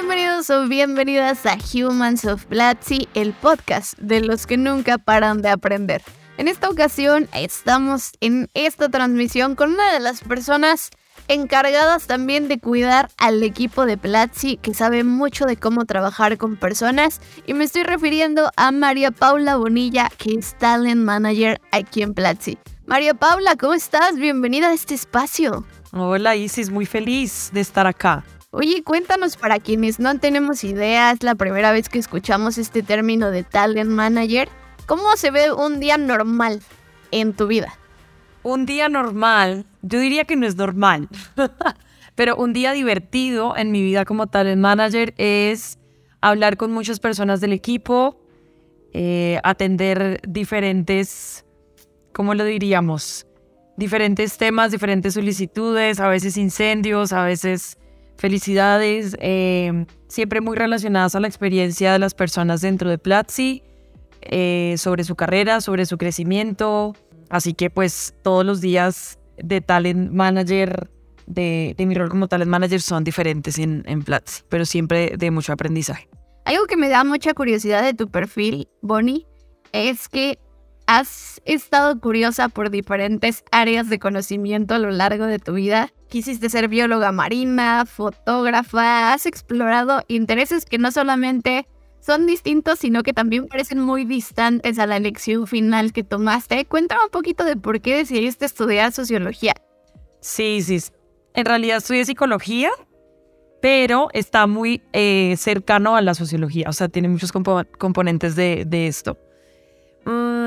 Bienvenidos o bienvenidas a Humans of Platzi, el podcast de los que nunca paran de aprender. En esta ocasión estamos en esta transmisión con una de las personas encargadas también de cuidar al equipo de Platzi, que sabe mucho de cómo trabajar con personas, y me estoy refiriendo a María Paula Bonilla, que es Talent Manager aquí en Platzi. María Paula, ¿cómo estás? Bienvenida a este espacio. Hola Isis, muy feliz de estar acá. Oye, cuéntanos para quienes no tenemos idea, es la primera vez que escuchamos este término de talent manager. ¿Cómo se ve un día normal en tu vida? Un día normal, yo diría que no es normal, pero un día divertido en mi vida como talent manager es hablar con muchas personas del equipo, eh, atender diferentes, ¿cómo lo diríamos? Diferentes temas, diferentes solicitudes, a veces incendios, a veces Felicidades, eh, siempre muy relacionadas a la experiencia de las personas dentro de Platzi, eh, sobre su carrera, sobre su crecimiento. Así que pues todos los días de talent manager, de, mi rol como talent manager son diferentes en, en Platzi, pero siempre de mucho aprendizaje. Algo que me da mucha curiosidad de tu perfil, Bonnie, es que has estado curiosa por diferentes áreas de conocimiento a lo largo de tu vida. Quisiste ser bióloga marina, fotógrafa, has explorado intereses que no solamente son distintos, sino que también parecen muy distantes a la elección final que tomaste. Cuéntame un poquito de por qué decidiste estudiar sociología. Sí, sí. En realidad estudié psicología, pero está muy eh, cercano a la sociología, o sea, tiene muchos componentes de, esto. Mm,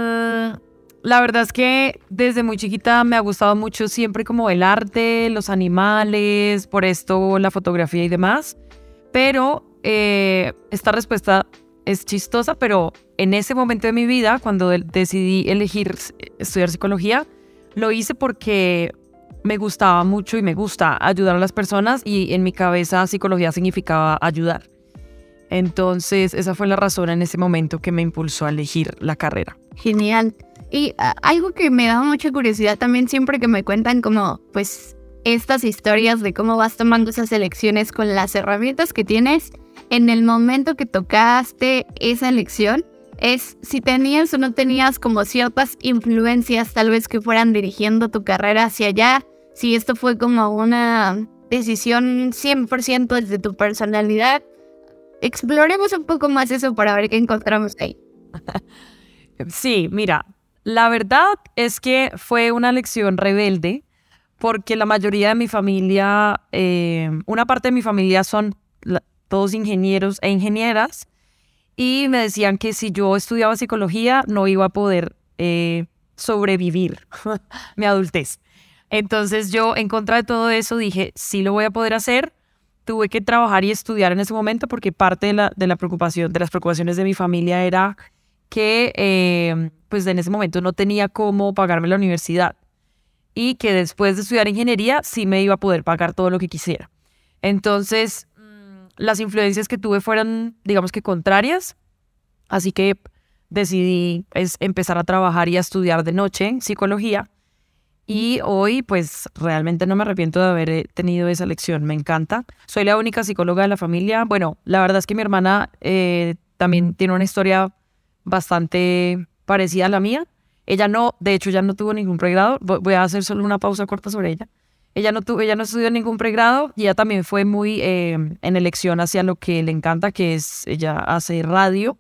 la verdad es que desde muy chiquita me ha gustado mucho siempre como el arte, los animales, por esto la fotografía y demás. Pero eh, esta respuesta es chistosa, pero en ese momento de mi vida, cuando decidí elegir estudiar psicología, lo hice porque me gustaba mucho y me gusta ayudar a las personas y en mi cabeza psicología significaba ayudar. Entonces, esa fue la razón en ese momento que me impulsó a elegir la carrera. Genial. Y ah, algo que me da mucha curiosidad también siempre que me cuentan como, pues, estas historias de cómo vas tomando esas elecciones con las herramientas que tienes en el momento que tocaste esa elección, es si tenías o no tenías como ciertas influencias tal vez que fueran dirigiendo tu carrera hacia allá, si esto fue como una decisión 100% desde tu personalidad exploremos un poco más eso para ver qué encontramos ahí. Sí, mira, la verdad es que fue una lección rebelde porque la mayoría de mi familia, eh, una parte de mi familia son todos ingenieros e ingenieras y me decían que si yo estudiaba psicología no iba a poder eh, sobrevivir mi adultez. Entonces yo en contra de todo eso dije, sí lo voy a poder hacer, tuve que trabajar y estudiar en ese momento porque parte de la, de la preocupación, de las preocupaciones de mi familia era que eh, pues en ese momento no tenía cómo pagarme la universidad y que después de estudiar ingeniería sí me iba a poder pagar todo lo que quisiera. Entonces, mm, las influencias que tuve fueron, digamos que contrarias, así que decidí es, empezar a trabajar y a estudiar de noche psicología y hoy, pues realmente no me arrepiento de haber eh, tenido esa lección, me encanta. Soy la única psicóloga de la familia. Bueno, la verdad es que mi hermana eh, también tiene una historia bastante parecida a la mía. Ella no, de hecho, ya no tuvo ningún pregrado. Voy a hacer solo una pausa corta sobre ella. Ella no, tuvo, ella no estudió ningún pregrado y ella también fue muy eh, en elección hacia lo que le encanta, que es, ella hace radio,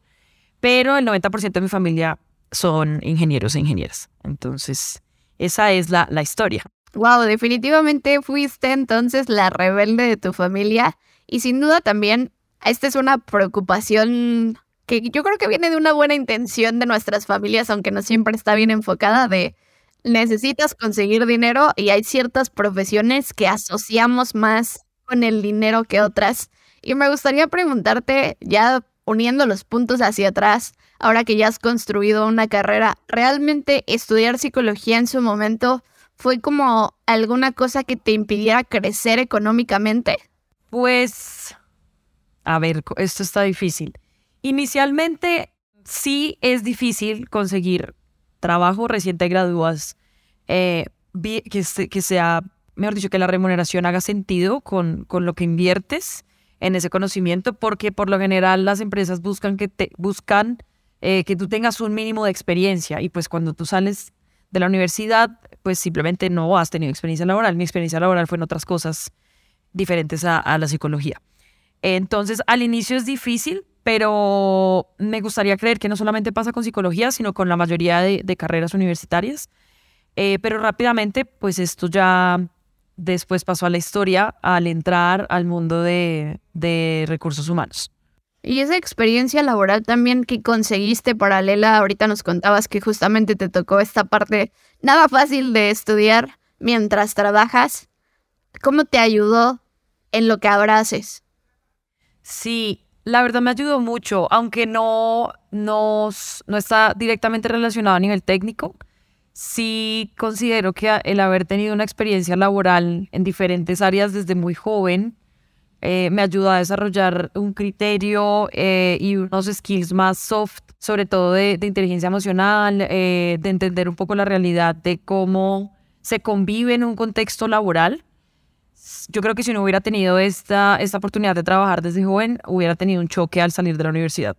pero el 90% de mi familia son ingenieros e ingenieras. Entonces, esa es la, la historia. Wow, definitivamente fuiste entonces la rebelde de tu familia y sin duda también esta es una preocupación que yo creo que viene de una buena intención de nuestras familias, aunque no siempre está bien enfocada de necesitas conseguir dinero y hay ciertas profesiones que asociamos más con el dinero que otras. Y me gustaría preguntarte ya uniendo los puntos hacia atrás, ahora que ya has construido una carrera, ¿realmente estudiar psicología en su momento fue como alguna cosa que te impidiera crecer económicamente? Pues, a ver, esto está difícil. Inicialmente sí es difícil conseguir trabajo recién te gradúas, eh, que, que sea, mejor dicho, que la remuneración haga sentido con, con lo que inviertes en ese conocimiento, porque por lo general las empresas buscan que te buscan eh, que tú tengas un mínimo de experiencia y pues cuando tú sales de la universidad, pues simplemente no has tenido experiencia laboral. Mi experiencia laboral fue en otras cosas diferentes a, la psicología. Entonces, al inicio es difícil, pero me gustaría creer que no solamente pasa con psicología, sino con la mayoría de, carreras universitarias. Eh, pero rápidamente, pues esto ya después pasó a la historia al entrar al mundo de, de recursos humanos. Y esa experiencia laboral también que conseguiste paralela, ahorita nos contabas que justamente te tocó esta parte nada fácil de estudiar mientras trabajas. ¿Cómo te ayudó en lo que ahora haces? Sí, la verdad me ayudó mucho, aunque no, no, no está directamente relacionado a nivel técnico. Sí considero que el haber tenido una experiencia laboral en diferentes áreas desde muy joven eh, me ayudó a desarrollar un criterio eh, y unos skills más soft, sobre todo de, inteligencia emocional, eh, de entender un poco la realidad de cómo se convive en un contexto laboral. Yo creo que si no hubiera tenido esta, esta oportunidad de trabajar desde joven, hubiera tenido un choque al salir de la universidad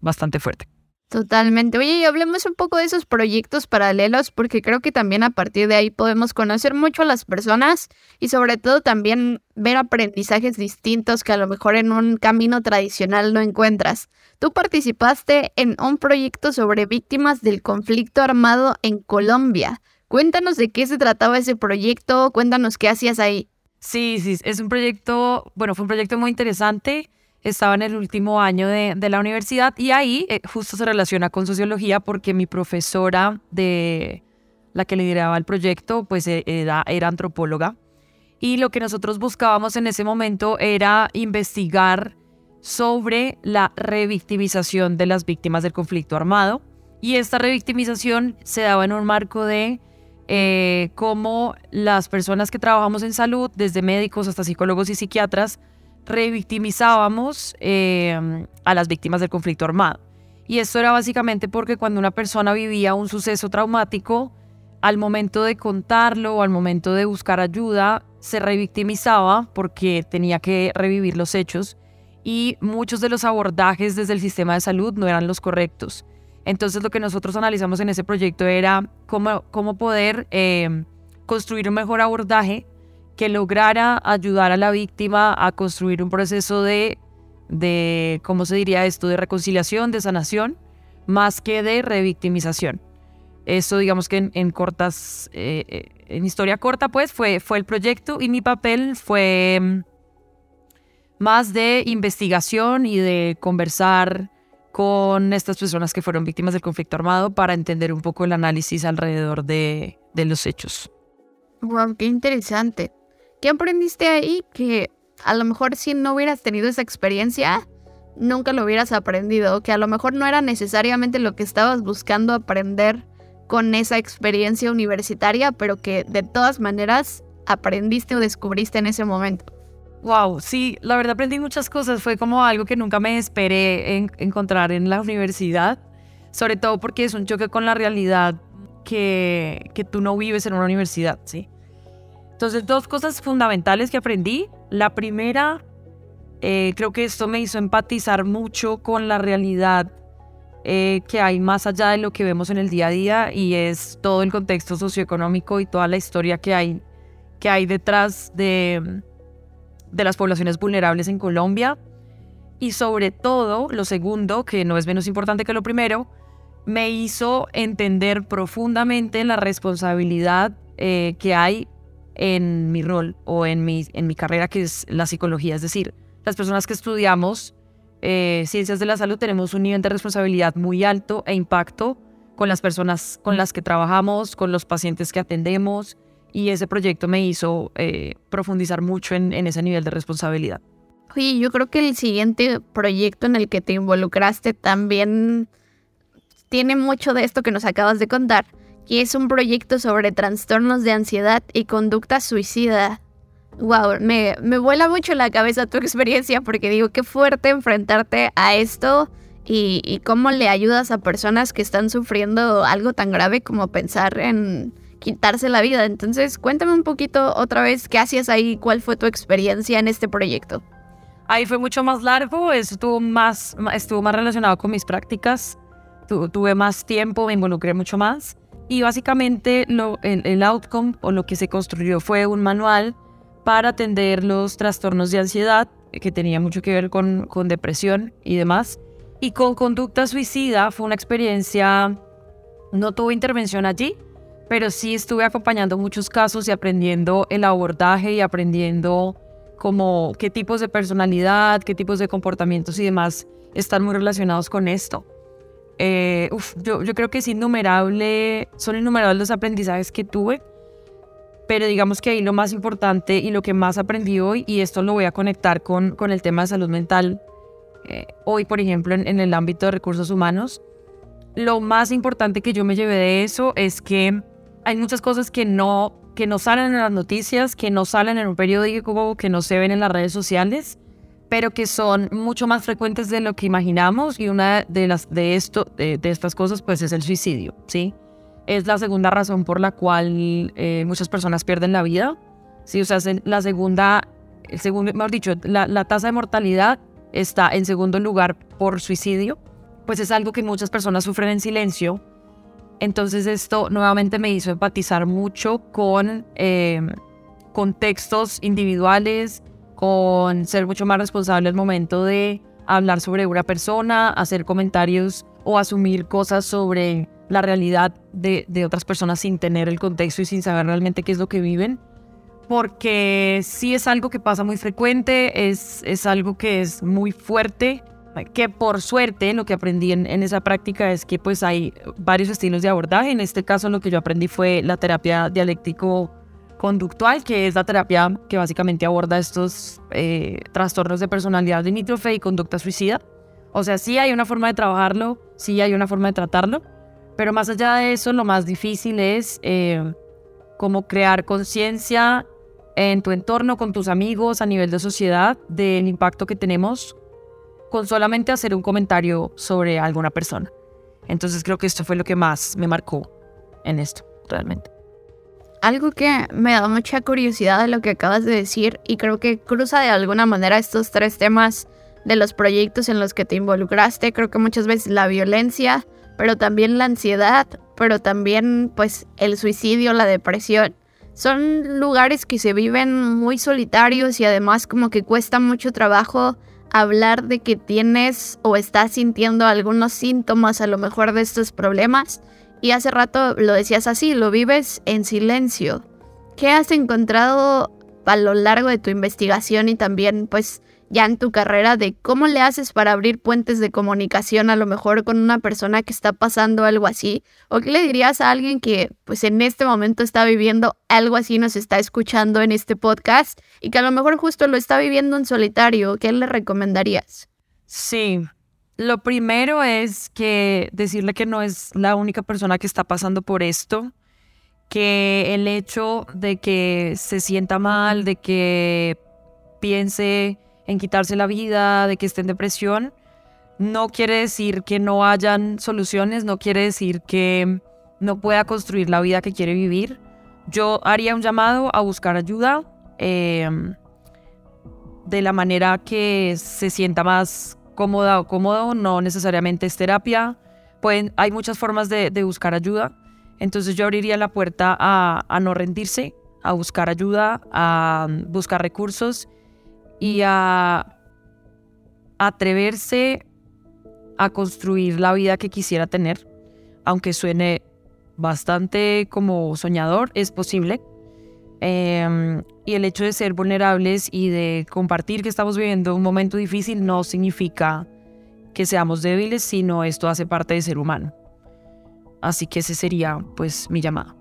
bastante fuerte. Totalmente. Oye, y hablemos un poco de esos proyectos paralelos, porque creo que también a partir de ahí podemos conocer mucho a las personas y sobre todo también ver aprendizajes distintos que a lo mejor en un camino tradicional no encuentras. Tú participaste en un proyecto sobre víctimas del conflicto armado en Colombia. Cuéntanos de qué se trataba ese proyecto, cuéntanos qué hacías ahí. Sí, sí, es un proyecto, bueno, fue un proyecto muy interesante. Estaba en el último año de, la universidad y ahí eh, justo se relaciona con sociología porque mi profesora de la que lideraba el proyecto pues eh, era, era antropóloga. Y lo que nosotros buscábamos en ese momento era investigar sobre la revictimización de las víctimas del conflicto armado. Y esta revictimización se daba en un marco de eh, cómo las personas que trabajamos en salud, desde médicos hasta psicólogos y psiquiatras, revictimizábamos eh, a las víctimas del conflicto armado. Y esto era básicamente porque cuando una persona vivía un suceso traumático, al momento de contarlo o al momento de buscar ayuda, se revictimizaba porque tenía que revivir los hechos y muchos de los abordajes desde el sistema de salud no eran los correctos. Entonces lo que nosotros analizamos en ese proyecto era cómo, cómo poder eh, construir un mejor abordaje que lograra ayudar a la víctima a construir un proceso de, de ¿cómo se diría esto?, de reconciliación, de sanación, más que de revictimización. Eso, digamos que en, cortas, eh, eh, en historia corta, pues, fue, fue el proyecto y mi papel fue mm, más de investigación y de conversar con estas personas que fueron víctimas del conflicto armado para entender un poco el análisis alrededor de, los hechos. Wow, qué interesante. ¿Qué aprendiste ahí que a lo mejor si no hubieras tenido esa experiencia, nunca lo hubieras aprendido? Que a lo mejor no era necesariamente lo que estabas buscando aprender con esa experiencia universitaria, pero que de todas maneras aprendiste o descubriste en ese momento. Wow, sí, la verdad aprendí muchas cosas. Fue como algo que nunca me esperé encontrar en la universidad, sobre todo porque es un choque con la realidad que, que tú no vives en una universidad, ¿sí? Entonces, dos cosas fundamentales que aprendí. La primera, eh, creo que esto me hizo empatizar mucho con la realidad eh, que hay más allá de lo que vemos en el día a día y es todo el contexto socioeconómico y toda la historia que hay, que hay detrás de, de las poblaciones vulnerables en Colombia. Y sobre todo, lo segundo, que no es menos importante que lo primero, me hizo entender profundamente la responsabilidad eh, que hay en mi rol o en mi, en mi carrera, que es la psicología. Es decir, las personas que estudiamos eh, ciencias de la salud tenemos un nivel de responsabilidad muy alto e impacto con las personas con las que trabajamos, con los pacientes que atendemos. Y ese proyecto me hizo eh, profundizar mucho en, ese nivel de responsabilidad. Oye, yo creo que el siguiente proyecto en el que te involucraste también tiene mucho de esto que nos acabas de contar, que es un proyecto sobre trastornos de ansiedad y conducta suicida. Wow, me, me vuela mucho la cabeza tu experiencia porque digo, qué fuerte enfrentarte a esto y cómo le ayudas a personas que están sufriendo algo tan grave como pensar en quitarse la vida. Entonces, cuéntame un poquito otra vez qué hacías ahí, cuál fue tu experiencia en este proyecto. Ahí fue mucho más largo, estuvo más, estuvo más relacionado con mis prácticas, tuve más tiempo, me involucré mucho más. Y básicamente lo, el, outcome o lo que se construyó fue un manual para atender los trastornos de ansiedad, que tenía mucho que ver con, con depresión y demás. Y con conducta suicida fue una experiencia, no tuve intervención allí, pero sí estuve acompañando muchos casos y aprendiendo el abordaje y aprendiendo como qué tipos de personalidad, qué tipos de comportamientos y demás están muy relacionados con esto. Eh, yo, yo creo que es innumerable, son innumerables los aprendizajes que tuve, pero digamos que ahí lo más importante y lo que más aprendí hoy, y esto lo voy a conectar con, con el tema de salud mental, eh, hoy por ejemplo en, en el ámbito de recursos humanos, lo más importante que yo me llevé de eso es que hay muchas cosas que no, que no salen en las noticias, que no salen en un periódico, que no se ven en las redes sociales, pero que son mucho más frecuentes de lo que imaginamos y una de las de esto de, estas cosas pues es el suicidio, ¿sí? Es la segunda razón por la cual eh, muchas personas pierden la vida, ¿sí? O sea, la segunda, el segundo, mejor dicho, la, la tasa de mortalidad está en segundo lugar por suicidio, pues es algo que muchas personas sufren en silencio entonces esto nuevamente me hizo empatizar mucho con em, contextos individuales, con ser mucho más responsable al momento de hablar sobre una persona, hacer comentarios o asumir cosas sobre la realidad de, de, otras personas sin tener el contexto y sin saber realmente qué es lo que viven. Porque sí es algo que pasa muy frecuente, es, es algo que es muy fuerte que por suerte lo que aprendí en, esa práctica es que pues hay varios estilos de abordaje. En este caso lo que yo aprendí fue la terapia dialéctico conductual, que es la terapia que básicamente aborda estos eh, trastornos de personalidad limítrofe y conducta suicida. O sea, sí hay una forma de trabajarlo, sí hay una forma de tratarlo, pero más allá de eso, lo más difícil es eh, como crear conciencia en tu entorno, con tus amigos, a nivel de sociedad, del impacto que tenemos con solamente hacer un comentario sobre alguna persona. Entonces creo que esto fue lo que más me marcó en esto, realmente. Algo que me da mucha curiosidad de lo que acabas de decir y creo que cruza de alguna manera estos tres temas de los proyectos en los que te involucraste, creo que muchas veces la violencia, pero también la ansiedad, pero también pues el suicidio, la depresión. Son lugares que se viven muy solitarios y además como que cuesta mucho trabajo hablar de que tienes o estás sintiendo algunos síntomas a lo mejor de estos problemas. Y hace rato lo decías así, lo vives en silencio. ¿Qué has encontrado a lo largo de tu investigación y también pues ya en tu carrera de cómo le haces para abrir puentes de comunicación a lo mejor con una persona que está pasando algo así? ¿O qué le dirías a alguien que pues en este momento está viviendo algo así, nos está escuchando en este podcast y que a lo mejor justo lo está viviendo en solitario? ¿Qué le recomendarías? Sí, lo primero es que decirle que no es la única persona que está pasando por esto, que el hecho de que se sienta mal, de que piense en quitarse la vida, de que esté en depresión, no quiere decir que no hayan soluciones, no quiere decir que no pueda construir la vida que quiere vivir. Yo haría un llamado a buscar ayuda em, de la manera que se sienta más cómoda o cómodo, no necesariamente es terapia. Pueden, hay muchas formas de, buscar ayuda. Entonces yo abriría la puerta a, a no rendirse, a buscar ayuda, a buscar recursos y a atreverse a construir la vida que quisiera tener, aunque suene bastante como soñador, es posible. Em, y el hecho de ser vulnerables y de compartir que estamos viviendo un momento difícil no significa que seamos débiles, sino esto hace parte de ser humano. Así que ese sería pues mi llamada.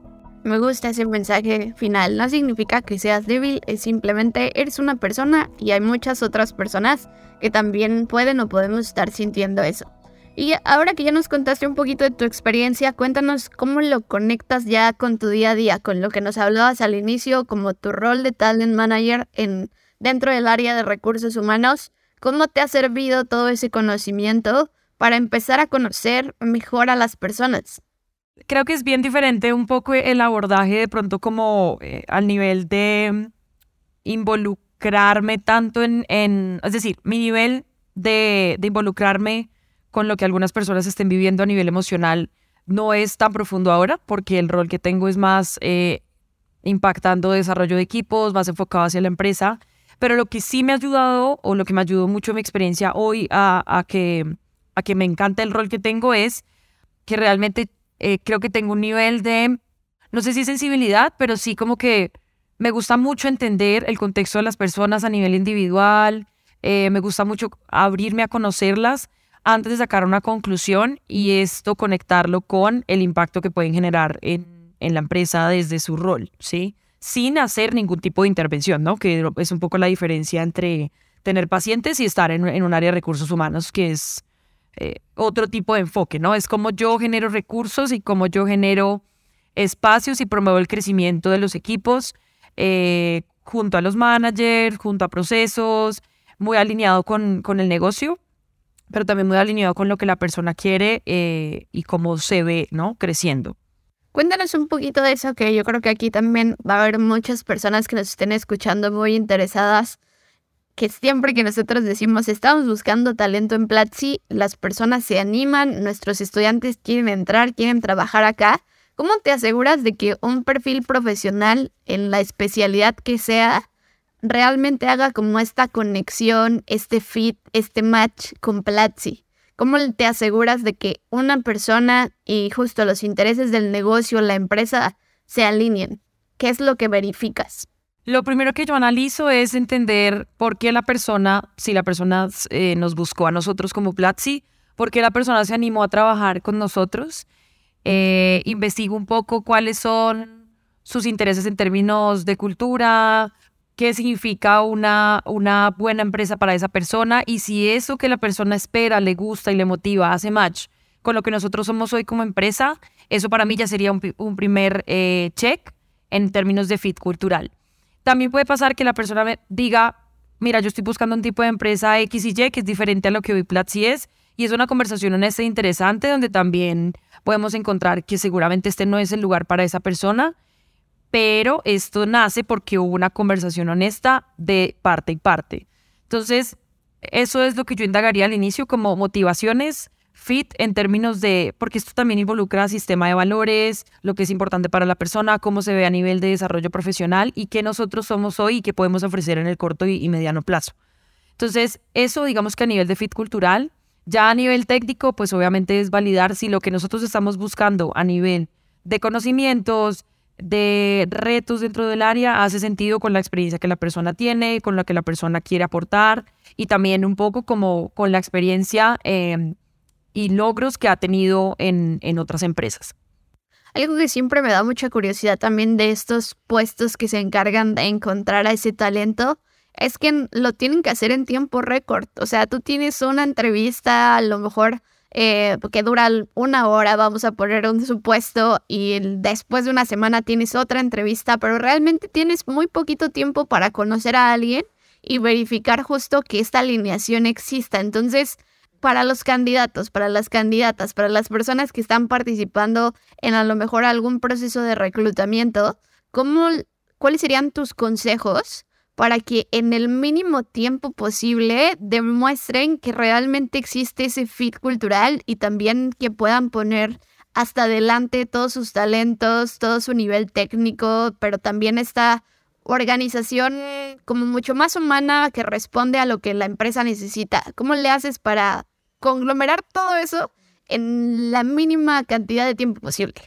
Me gusta ese mensaje final. No significa que seas débil, es simplemente eres una persona y hay muchas otras personas que también pueden o podemos estar sintiendo eso. Y ahora que ya nos contaste un poquito de tu experiencia, cuéntanos cómo lo conectas ya con tu día a día, con lo que nos hablabas al inicio, como tu rol de talent manager en, dentro del área de recursos humanos. ¿Cómo te ha servido todo ese conocimiento para empezar a conocer mejor a las personas? Creo que es bien diferente un poco el abordaje de pronto como eh, al nivel de involucrarme tanto en, es decir, mi nivel de, involucrarme con lo que algunas personas estén viviendo a nivel emocional no es tan profundo ahora, porque el rol que tengo es más eh, impactando desarrollo de equipos, más enfocado hacia la empresa. Pero lo que sí me ha ayudado, o lo que me ayudó mucho mi experiencia hoy a, que, a que me encanta el rol que tengo es que realmente eh, creo que tengo un nivel de, no sé si sensibilidad, pero sí como que me gusta mucho entender el contexto de las personas a nivel individual, eh, me gusta mucho abrirme a conocerlas antes de sacar una conclusión y esto conectarlo con el impacto que pueden generar en, en la empresa desde su rol, ¿sí? Sin hacer ningún tipo de intervención, ¿no? Que es un poco la diferencia entre tener pacientes y estar en, en un área de recursos humanos, que es eh, otro tipo de enfoque, ¿no? Es como yo genero recursos y como yo genero espacios y promuevo el crecimiento de los equipos eh, junto a los managers, junto a procesos, muy alineado con, con el negocio pero también muy alineado con lo que la persona quiere eh, y cómo se ve, ¿no? Creciendo. Cuéntanos un poquito de eso, que yo creo que aquí también va a haber muchas personas que nos estén escuchando muy interesadas, que siempre que nosotros decimos estamos buscando talento en Platzi, las personas se animan, nuestros estudiantes quieren entrar, quieren trabajar acá. ¿Cómo te aseguras de que un perfil profesional en la especialidad que sea realmente haga como esta conexión, este fit, este match con Platzi? ¿Cómo te aseguras de que una persona y justo los intereses del negocio, la empresa, se alineen? ¿Qué es lo que verificas? Lo primero que yo analizo es entender por qué la persona, si la persona eh, nos buscó a nosotros como Platzi, por qué la persona se animó a trabajar con nosotros. Eh, investigo un poco cuáles son sus intereses en términos de cultura, qué significa una, una buena empresa para esa persona y si eso que la persona espera, le gusta y le motiva, hace match con lo que nosotros somos hoy como empresa, eso para mí ya sería un, primer eh, check en términos de fit cultural. También puede pasar que la persona diga, mira, yo estoy buscando un tipo de empresa X y Y que es diferente a lo que hoy Platzi es, y es una conversación honesta e interesante donde también podemos encontrar que seguramente este no es el lugar para esa persona pero esto nace porque hubo una conversación honesta de parte y parte. Entonces, eso es lo que yo indagaría al inicio como motivaciones fit en términos de, porque esto también involucra sistema de valores, lo que es importante para la persona, cómo se ve a nivel de desarrollo profesional y qué nosotros somos hoy y qué podemos ofrecer en el corto y, mediano plazo. Entonces, eso digamos que a nivel de fit cultural, ya a nivel técnico, pues obviamente es validar si lo que nosotros estamos buscando a nivel de conocimientos, de retos dentro del área hace sentido con la experiencia que la persona tiene, con la que la persona quiere aportar y también un poco como con la experiencia em, y logros que ha tenido en, en otras empresas. Algo que siempre me da mucha curiosidad también de estos puestos que se encargan de encontrar a ese talento es que lo tienen que hacer en tiempo récord. O sea, tú tienes una entrevista, a lo mejor eh, que dura una hora, vamos a poner un supuesto, y después de una semana tienes otra entrevista, pero realmente tienes muy poquito tiempo para conocer a alguien y verificar justo que esta alineación exista. Entonces, para los candidatos, para las candidatas, para las personas que están participando en a lo mejor algún proceso de reclutamiento, ¿cómo, ¿cuáles serían tus consejos para que en el mínimo tiempo posible demuestren que realmente existe ese fit cultural y también que puedan poner hasta adelante todos sus talentos, todo su nivel técnico, pero también esta organización como mucho más humana que responde a lo que la empresa necesita. ¿Cómo le haces para conglomerar todo eso en la mínima cantidad de tiempo posible?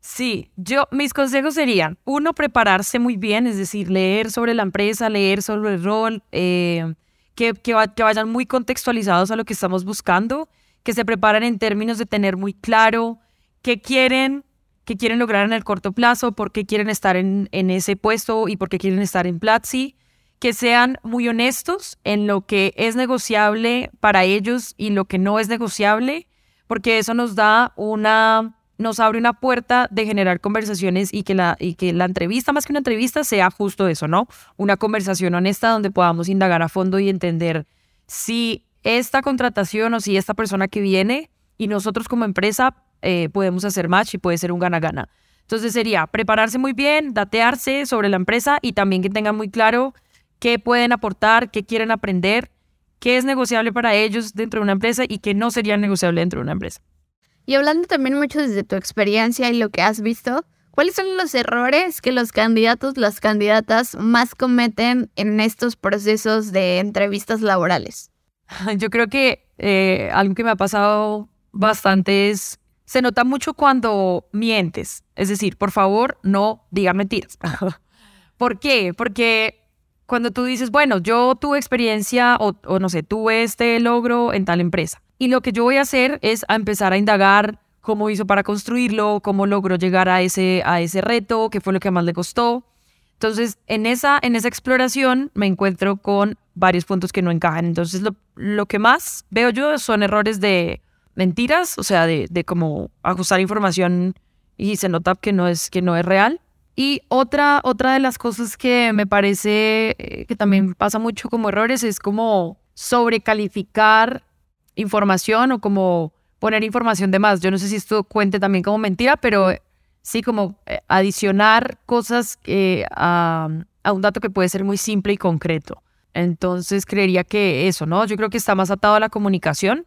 Sí, yo, mis consejos serían, uno, prepararse muy bien, es decir, leer sobre la empresa, leer sobre el rol, eh, que, que, vayan muy contextualizados a lo que estamos buscando, que se preparen en términos de tener muy claro qué quieren, qué quieren lograr en el corto plazo, por qué quieren estar en, en ese puesto y por qué quieren estar en Platzi, que sean muy honestos en lo que es negociable para ellos y lo que no es negociable, porque eso nos da una nos abre una puerta de generar conversaciones y que, la, y que la entrevista, más que una entrevista, sea justo eso, ¿no? Una conversación honesta donde podamos indagar a fondo y entender si esta contratación o si esta persona que viene y nosotros como empresa eh, podemos hacer match y puede ser un gana-gana. Entonces sería prepararse muy bien, datearse sobre la empresa y también que tengan muy claro qué pueden aportar, qué quieren aprender, qué es negociable para ellos dentro de una empresa y qué no sería negociable dentro de una empresa. Y hablando también mucho desde tu experiencia y lo que has visto, ¿cuáles son los errores que los candidatos, las candidatas más cometen en estos procesos de entrevistas laborales? Yo creo que eh, algo que me ha pasado bastante es, se nota mucho cuando mientes. Es decir, por favor, no diga mentiras. ¿Por qué? Porque cuando tú dices, bueno, yo tuve experiencia o, o no sé, tuve este logro en tal empresa y lo que yo voy a hacer es a empezar a indagar cómo hizo para construirlo, cómo logró llegar a ese, a ese reto, qué fue lo que más le costó. Entonces, en esa, en esa exploración me encuentro con varios puntos que no encajan. Entonces, lo, lo que más veo yo son errores de mentiras, o sea, de, de como ajustar información y se nota que no es, que no es real. Y otra, otra de las cosas que me parece eh, que también pasa mucho como errores es como sobrecalificar información o como poner información de más. Yo no sé si esto cuente también como mentira, pero sí como eh, adicionar cosas a, a, un dato que puede ser muy simple y concreto. Entonces creería que eso, ¿no? Yo creo que está más atado a la comunicación,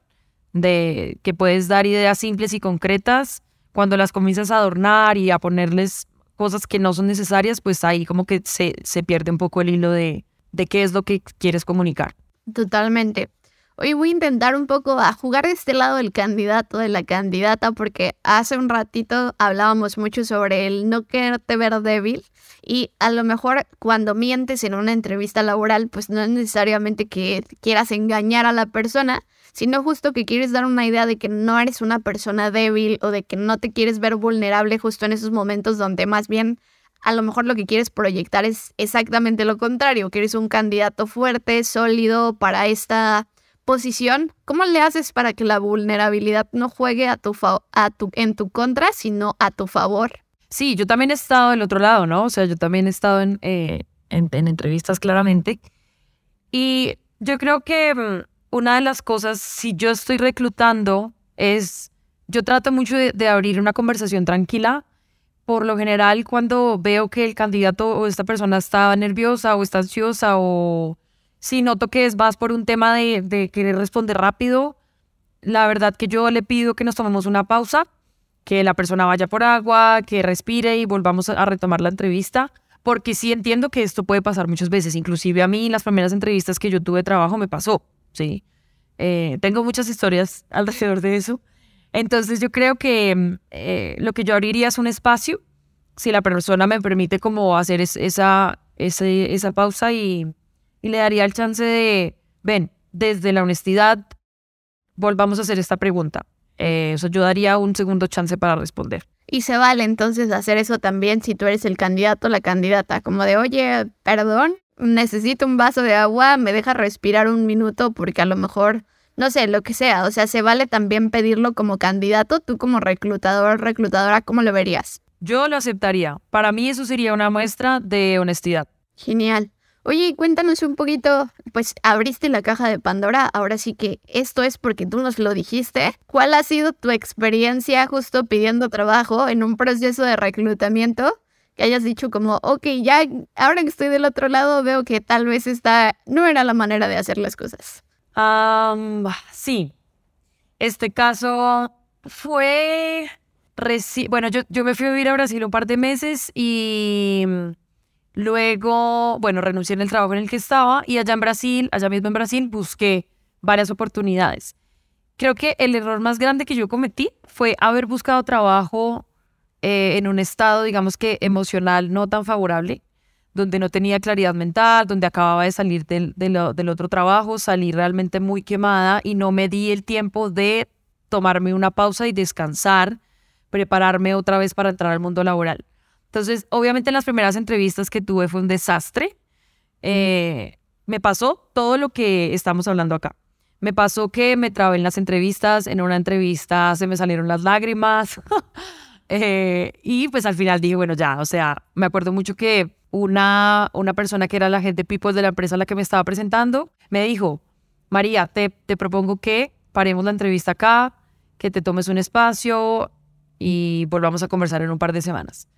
de que puedes dar ideas simples y concretas. Cuando las comienzas a adornar y a ponerles cosas que no son necesarias, pues ahí como que se, se pierde un poco el hilo de, de qué es lo que quieres comunicar. Totalmente. Hoy voy a intentar un poco a jugar de este lado del candidato, de la candidata, porque hace un ratito hablábamos mucho sobre el no quererte ver débil y a lo mejor cuando mientes en una entrevista laboral, pues no es necesariamente que quieras engañar a la persona, sino justo que quieres dar una idea de que no eres una persona débil o de que no te quieres ver vulnerable justo en esos momentos donde más bien a lo mejor lo que quieres proyectar es exactamente lo contrario, que eres un candidato fuerte, sólido para esta posición, ¿cómo le haces para que la vulnerabilidad no juegue a tu, a tu en tu contra, sino a tu favor? Sí, yo también he estado del otro lado, ¿no? O sea, yo también he estado en, eh, en, entrevistas claramente. Y yo creo que mm, una de las cosas, si yo estoy reclutando, es, yo trato mucho de, de abrir una conversación tranquila. Por lo general, cuando veo que el candidato o esta persona está nerviosa o está ansiosa o si noto que es más por un tema de, querer responder rápido, la verdad que yo le pido que nos tomemos una pausa, que la persona vaya por agua, que respire y volvamos a retomar la entrevista, porque sí entiendo que esto puede pasar muchas veces, inclusive a mí las primeras entrevistas que yo tuve de trabajo me pasó, ¿sí? Eh, tengo muchas historias alrededor de eso. Entonces yo creo que eh, lo que yo abriría es un espacio, si la persona me permite como hacer esa, esa pausa y, y le daría el chance de, ven, desde la honestidad, volvamos a hacer esta pregunta. Eh, eso yo daría un segundo chance para responder. Y se vale entonces hacer eso también si tú eres el candidato o la candidata, como de, oye, perdón, necesito un vaso de agua, me deja respirar un minuto porque a lo mejor, no sé, lo que sea, o sea, se vale también pedirlo como candidato, tú como reclutador, reclutadora, ¿cómo lo verías? Yo lo aceptaría. Para mí eso sería una muestra de honestidad. Genial. Oye, cuéntanos un poquito, pues abriste la caja de Pandora, ahora sí que esto es porque tú nos lo dijiste. ¿Cuál ha sido tu experiencia justo pidiendo trabajo en un proceso de reclutamiento? Que hayas dicho como, ok, ya ahora que estoy del otro lado veo que tal vez esta no era la manera de hacer las cosas. sí, este caso fue... Bueno, yo, yo me fui a vivir a Brasil un par de meses y Luego, bueno, renuncié en el trabajo en el que estaba y allá en Brasil, allá mismo en Brasil, busqué varias oportunidades. Creo que el error más grande que yo cometí fue haber buscado trabajo eh, en un estado, digamos que emocional no tan favorable, donde no tenía claridad mental, donde acababa de salir del, del otro trabajo, salí realmente muy quemada y no me di el tiempo de tomarme una pausa y descansar prepararme otra vez para entrar al mundo laboral. Entonces, obviamente en las primeras entrevistas que tuve fue un desastre. Eh, me pasó todo lo que estamos hablando acá. Me pasó que me trabé en las entrevistas, en una entrevista se me salieron las lágrimas eh, y pues al final dije, bueno, ya, o sea, me acuerdo mucho que una, una persona que era la gente people de la empresa a la que me estaba presentando me dijo, María, te, te propongo que paremos la entrevista acá, que te tomes un espacio y volvamos a conversar en un par de semanas.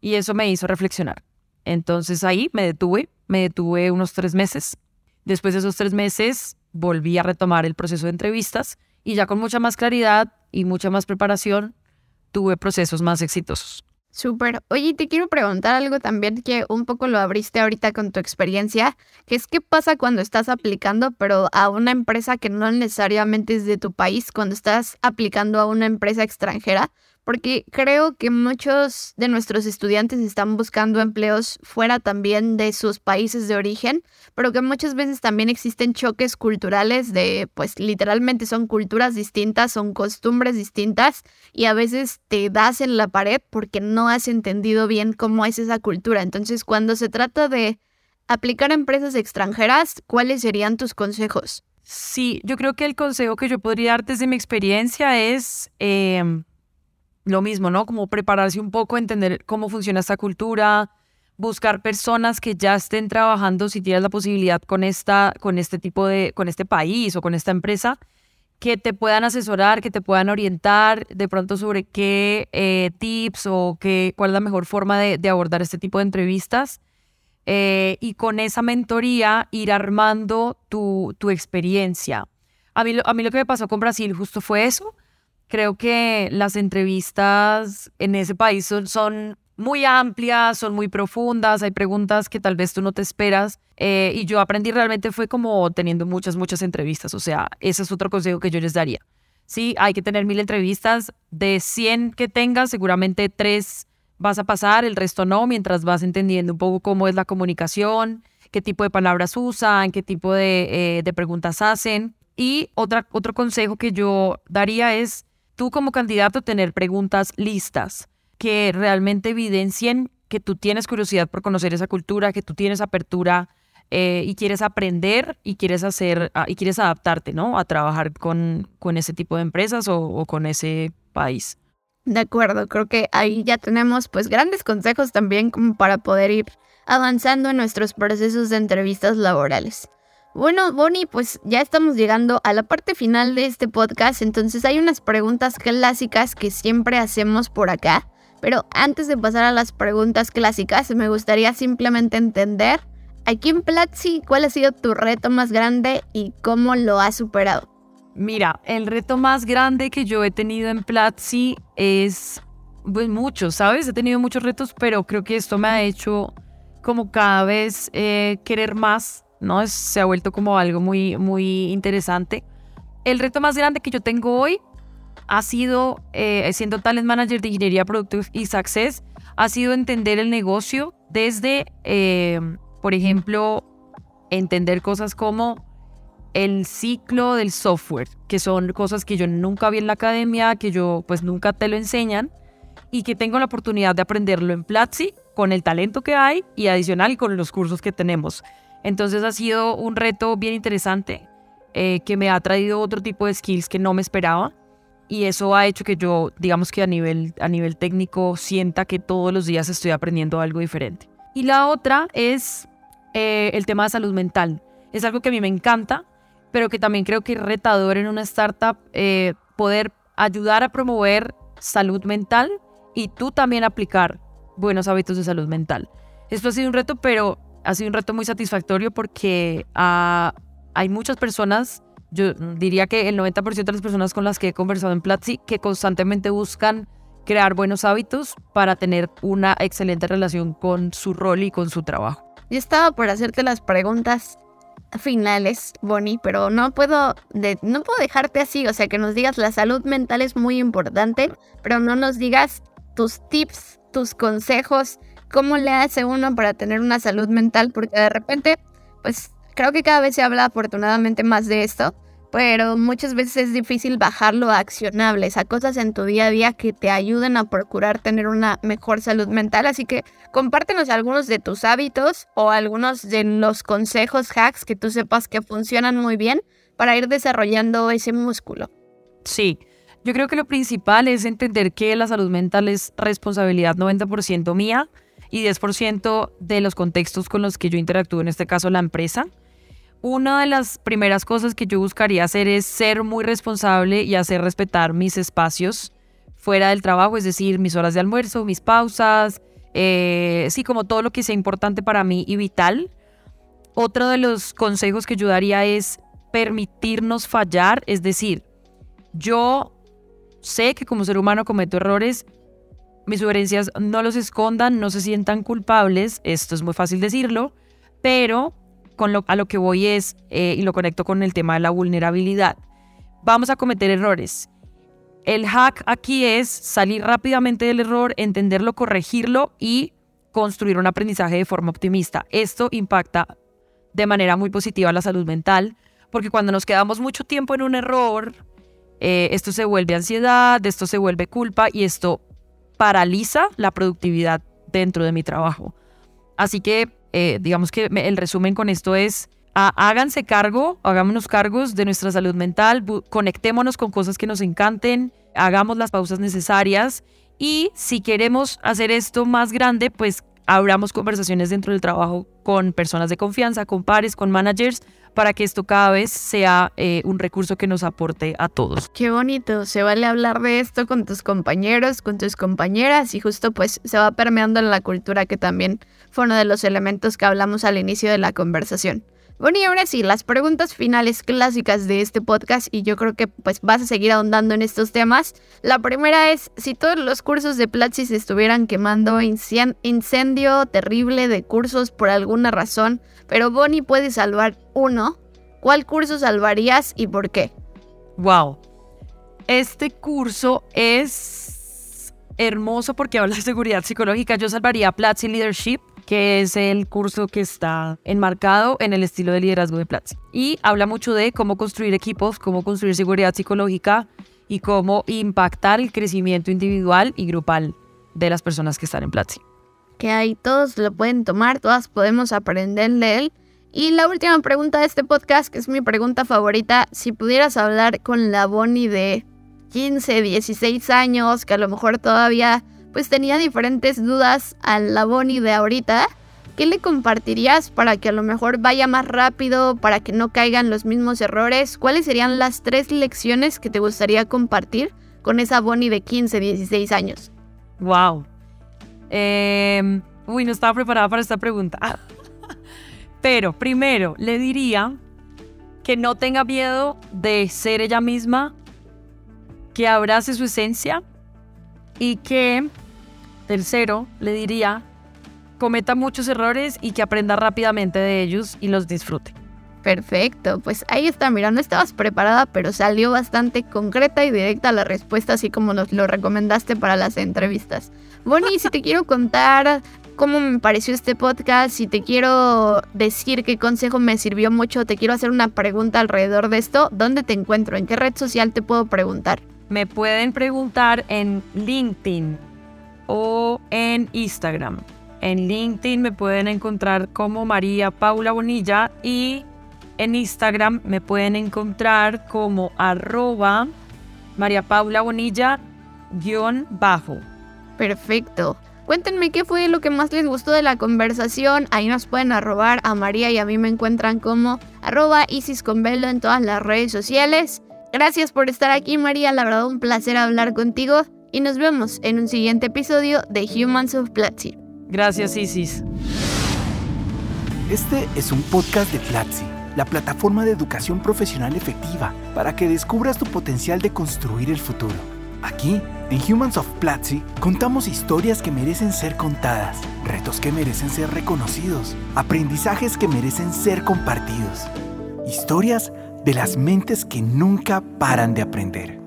Y eso me hizo reflexionar. Entonces ahí me detuve, me detuve unos tres meses. Después de esos tres meses volví a retomar el proceso de entrevistas y ya con mucha más claridad y mucha más preparación tuve procesos más exitosos. Súper. Oye, te quiero preguntar algo también que un poco lo abriste ahorita con tu experiencia, que es qué pasa cuando estás aplicando, pero a una empresa que no necesariamente es de tu país, cuando estás aplicando a una empresa extranjera, porque creo que muchos de nuestros estudiantes están buscando empleos fuera también de sus países de origen, pero que muchas veces también existen choques culturales de, pues literalmente son culturas distintas, son costumbres distintas y a veces te das en la pared porque no has entendido bien cómo es esa cultura. Entonces, cuando se trata de aplicar a empresas extranjeras, ¿cuáles serían tus consejos? Sí, yo creo que el consejo que yo podría dar desde mi experiencia es... Em, lo mismo, ¿no? Como prepararse un poco, entender cómo funciona esta cultura, buscar personas que ya estén trabajando, si tienes la posibilidad con, esta, con este tipo de, con este país o con esta empresa, que te puedan asesorar, que te puedan orientar de pronto sobre qué eh, tips o qué, cuál es la mejor forma de, abordar este tipo de entrevistas. Eh, y con esa mentoría ir armando tu, tu experiencia. A mí, a mí lo que me pasó con Brasil justo fue eso Creo que las entrevistas en ese país son, muy amplias, son muy profundas, hay preguntas que tal vez tú no te esperas. Eh, y yo aprendí realmente fue como teniendo muchas, muchas entrevistas. O sea, ese es otro consejo que yo les daría. Sí, hay que tener mil entrevistas. De 100 que tengas, seguramente tres vas a pasar, el resto no, mientras vas entendiendo un poco cómo es la comunicación, qué tipo de palabras usan, qué tipo de, eh, de preguntas hacen. Y otra, otro consejo que yo daría es tú como candidato tener preguntas listas que realmente evidencien que tú tienes curiosidad por conocer esa cultura, que tú tienes apertura eh, y quieres aprender y quieres hacer ah, y quieres adaptarte, ¿no? A trabajar con, con ese tipo de empresas o, o con ese país. De acuerdo, creo que ahí ya tenemos pues grandes consejos también como para poder ir avanzando en nuestros procesos de entrevistas laborales. Bueno, Bonnie, pues ya estamos llegando a la parte final de este podcast, entonces hay unas preguntas clásicas que siempre hacemos por acá, pero antes de pasar a las preguntas clásicas, me gustaría simplemente entender, aquí en Platzi, ¿cuál ha sido tu reto más grande y cómo lo has superado? Mira, el reto más grande que yo he tenido en Platzi es, pues mucho, ¿sabes? He tenido muchos retos, pero creo que esto me ha hecho como cada vez eh, querer más ¿no? se ha vuelto como algo muy, muy interesante. El reto más grande que yo tengo hoy ha sido, eh, siendo talent manager de ingeniería, producto y success, ha sido entender el negocio desde, eh, por ejemplo, entender cosas como el ciclo del software, que son cosas que yo nunca vi en la academia, que yo pues nunca te lo enseñan y que tengo la oportunidad de aprenderlo en Platzi con el talento que hay y adicional con los cursos que tenemos. Entonces ha sido un reto bien interesante eh, que me ha traído otro tipo de skills que no me esperaba y eso ha hecho que yo, digamos que a nivel, a nivel técnico, sienta que todos los días estoy aprendiendo algo diferente. Y la otra es eh, el tema de salud mental. Es algo que a mí me encanta, pero que también creo que es retador en una startup eh, poder ayudar a promover salud mental y tú también aplicar buenos hábitos de salud mental. Esto ha sido un reto, pero ha sido un reto muy satisfactorio porque ah, hay muchas personas, yo diría que el 90% de las personas con las que he conversado en Platzi, que constantemente buscan crear buenos hábitos para tener una excelente relación con su rol y con su trabajo. Yo estaba por hacerte las preguntas finales, Bonnie, pero no puedo, no puedo dejarte así, o sea, que nos digas la salud mental es muy importante, pero no nos digas tus tips, tus consejos, cómo le hace uno para tener una salud mental, porque de repente, pues creo que cada vez se habla afortunadamente más de esto, pero muchas veces es difícil bajarlo a accionables, a cosas en tu día a día que te ayuden a procurar tener una mejor salud mental. Así que compártenos algunos de tus hábitos o algunos de los consejos, hacks que tú sepas que funcionan muy bien para ir desarrollando ese músculo. Sí, yo creo que lo principal es entender que la salud mental es responsabilidad 90% mía y 10% de los contextos con los que yo interactúo, en este caso la empresa. Una de las primeras cosas que yo buscaría hacer es ser muy responsable y hacer respetar mis espacios fuera del trabajo, es decir, mis horas de almuerzo, mis pausas, eh, sí, como todo lo que sea importante para mí y vital. Otro de los consejos que yo daría es permitirnos fallar, es decir, yo sé que como ser humano cometo errores, mis sugerencias no los escondan, no se sientan culpables, esto es muy fácil decirlo, pero con lo, a lo que voy es, eh, y lo conecto con el tema de la vulnerabilidad, vamos a cometer errores. El hack aquí es salir rápidamente del error, entenderlo, corregirlo y construir un aprendizaje de forma optimista. Esto impacta de manera muy positiva la salud mental, porque cuando nos quedamos mucho tiempo en un error, eh, esto se vuelve ansiedad, esto se vuelve culpa y esto paraliza la productividad dentro de mi trabajo. Así que eh, digamos que el resumen con esto es, háganse cargo, hagámonos cargos de nuestra salud mental, conectémonos con cosas que nos encanten, hagamos las pausas necesarias y si queremos hacer esto más grande, pues abramos conversaciones dentro del trabajo con personas de confianza, con pares, con managers, para que esto cada vez sea eh, un recurso que nos aporte a todos. Qué bonito, se vale hablar de esto con tus compañeros, con tus compañeras y justo pues se va permeando en la cultura que también fue uno de los elementos que hablamos al inicio de la conversación. Bueno, y ahora sí, las preguntas finales clásicas de este podcast y yo creo que pues vas a seguir ahondando en estos temas. La primera es, si todos los cursos de Platzi se estuvieran quemando, incendio terrible de cursos por alguna razón, pero Bonnie puede salvar uno, ¿cuál curso salvarías y por qué? Wow. Este curso es hermoso porque habla de seguridad psicológica. Yo salvaría Platzi Leadership que es el curso que está enmarcado en el estilo de liderazgo de Platzi. Y habla mucho de cómo construir equipos, cómo construir seguridad psicológica y cómo impactar el crecimiento individual y grupal de las personas que están en Platzi. Que ahí todos lo pueden tomar, todas podemos aprender de él. Y la última pregunta de este podcast, que es mi pregunta favorita, si pudieras hablar con la Bonnie de 15, 16 años, que a lo mejor todavía pues tenía diferentes dudas a la Bonnie de ahorita. ¿Qué le compartirías para que a lo mejor vaya más rápido, para que no caigan los mismos errores? ¿Cuáles serían las tres lecciones que te gustaría compartir con esa Bonnie de 15, 16 años? Wow. Em, uy, no estaba preparada para esta pregunta. Pero primero le diría que no tenga miedo de ser ella misma, que abrace su esencia y que Tercero, le diría, cometa muchos errores y que aprenda rápidamente de ellos y los disfrute. Perfecto, pues ahí está, mira, no estabas preparada, pero salió bastante concreta y directa la respuesta, así como nos lo recomendaste para las entrevistas. Bonnie, si te quiero contar cómo me pareció este podcast, si te quiero decir qué consejo me sirvió mucho, te quiero hacer una pregunta alrededor de esto, ¿dónde te encuentro? ¿En qué red social te puedo preguntar? Me pueden preguntar en LinkedIn o en Instagram. En LinkedIn me pueden encontrar como María Paula Bonilla y en Instagram me pueden encontrar como arroba María Paula Bonilla guion bajo. Perfecto. Cuéntenme qué fue lo que más les gustó de la conversación. Ahí nos pueden arrobar a María y a mí me encuentran como arroba Isis en todas las redes sociales. Gracias por estar aquí María, la verdad un placer hablar contigo y nos vemos en un siguiente episodio de Humans of Platzi. Gracias, Isis. Este es un podcast de Platzi, la plataforma de educación profesional efectiva para que descubras tu potencial de construir el futuro. Aquí, en Humans of Platzi, contamos historias que merecen ser contadas, retos que merecen ser reconocidos, aprendizajes que merecen ser compartidos, historias de las mentes que nunca paran de aprender.